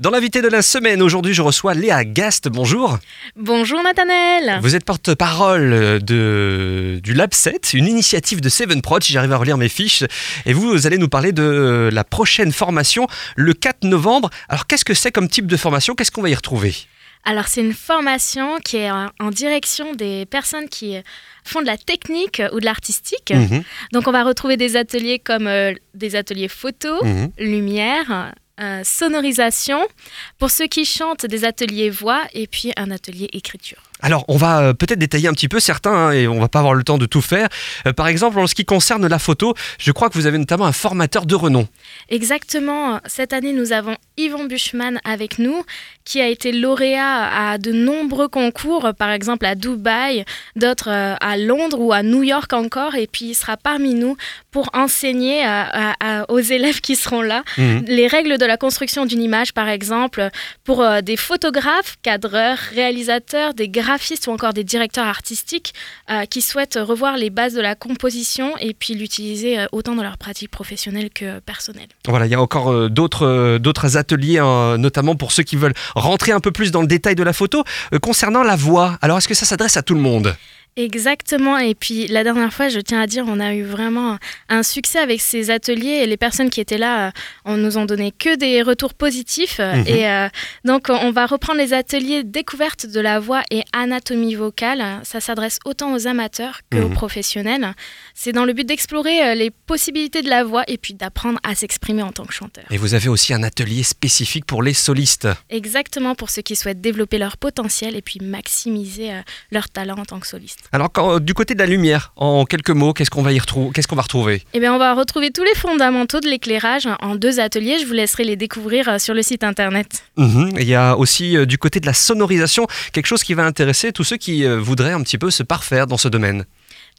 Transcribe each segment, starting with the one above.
Dans l'invité de la semaine, aujourd'hui, je reçois Léa Gast. Bonjour. Bonjour Nathanelle. Vous êtes porte-parole de, du Lab 7, une initiative de Seven Prod, si j'arrive à relire mes fiches. Et vous, vous allez nous parler de la prochaine formation le 4 novembre. Alors, qu'est-ce que c'est comme type de formation? Qu'est-ce qu'on va y retrouver? Alors c'est une formation qui est en direction des personnes qui font de la technique ou de l'artistique. Mhm. Donc on va retrouver des ateliers comme euh, des ateliers photo, Mhm. lumière, sonorisation. Pour ceux qui chantent, des ateliers voix et puis un atelier écriture. Alors, on va euh, peut-être détailler un petit peu certains hein, et on va pas avoir le temps de tout faire. Euh, par exemple, en ce qui concerne la photo, je crois que vous avez notamment un formateur de renom. Exactement. Cette année, nous avons Yvon Buchmann avec nous, qui a été lauréat à de nombreux concours, par exemple à Dubaï, d'autres euh, à Londres ou à New York encore. Et puis, il sera parmi nous pour enseigner à- à- à- aux élèves qui seront là Mhm. les règles de la construction d'une image, par exemple, pour des photographes, cadreurs, réalisateurs, des graphistes ou encore des directeurs artistiques euh, qui souhaitent revoir les bases de la composition et puis l'utiliser euh, autant dans leur pratique professionnelle que personnelle. Voilà, il y a encore euh, d'autres d'autres ateliers, hein, notamment pour ceux qui veulent rentrer un peu plus dans le détail de la photo. Concernant la voix, alors est-ce que ça s'adresse à tout le monde? Exactement. Et puis la dernière fois, je tiens à dire, on a eu vraiment un succès avec ces ateliers et les personnes qui étaient là, euh, on nous ont donné que des retours positifs. Euh, Mhm. Et euh, donc, on va reprendre les ateliers découverte de la voix et anatomie vocale. Ça s'adresse autant aux amateurs qu'aux Mhm. professionnels. C'est dans le but d'explorer les possibilités de la voix et puis d'apprendre à s'exprimer en tant que chanteur. Et vous avez aussi un atelier spécifique pour les solistes. Exactement pour ceux qui souhaitent développer leur potentiel et puis maximiser leur talent en tant que soliste. Alors, quand- euh, du côté de la lumière, en quelques mots, qu'est-ce qu'on va y retrouver Qu'est-ce qu'on va retrouver? Eh bien, on va retrouver tous les fondamentaux de l'éclairage en deux ateliers. Je vous laisserai les découvrir euh, sur le site internet. Mhm. Il y a aussi euh, du côté de la sonorisation quelque chose qui va intéresser tous ceux qui euh, voudraient un petit peu se parfaire dans ce domaine.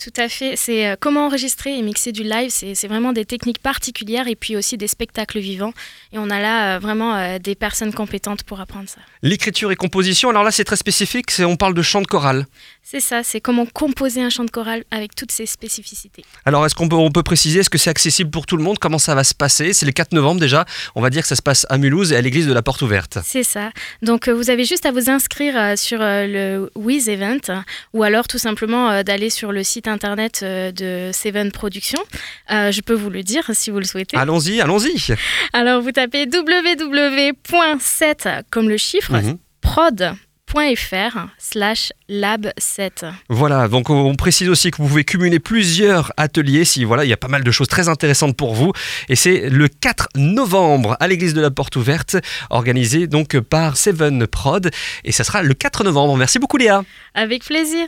Tout à fait. C'est euh, comment enregistrer et mixer du live. C'est vraiment des techniques particulières et puis aussi des spectacles vivants. Et on a là euh, vraiment euh, des personnes compétentes pour apprendre ça. L'écriture et composition, alors là c'est très spécifique, on parle de chant de chorale. C'est ça, c'est comment composer un chant de chorale avec toutes ses spécificités. Alors est-ce qu'on peut, on peut préciser, est-ce que c'est accessible pour tout le monde? Comment ça va se passer? C'est le 4 novembre déjà, on va dire que ça se passe à Mulhouse et à l'église de la Porte Ouverte. C'est ça. Donc vous avez juste à vous inscrire sur le Wiz Event ou alors tout simplement d'aller sur le site internet euh, de Seven Productions. Euh, je peux vous le dire si vous le souhaitez. Allons-y, allons-y Alors vous tapez www.7 comme le chiffre Mhm. prod.fr slash lab 7. Voilà, donc on on précise aussi que vous pouvez cumuler plusieurs ateliers si voilà, il y a pas mal de choses très intéressantes pour vous. Et c'est le 4 novembre à l'église de la Porte Ouverte, organisé donc par Seven Prod. Et ça sera le 4 novembre. Merci beaucoup Léa. Avec plaisir.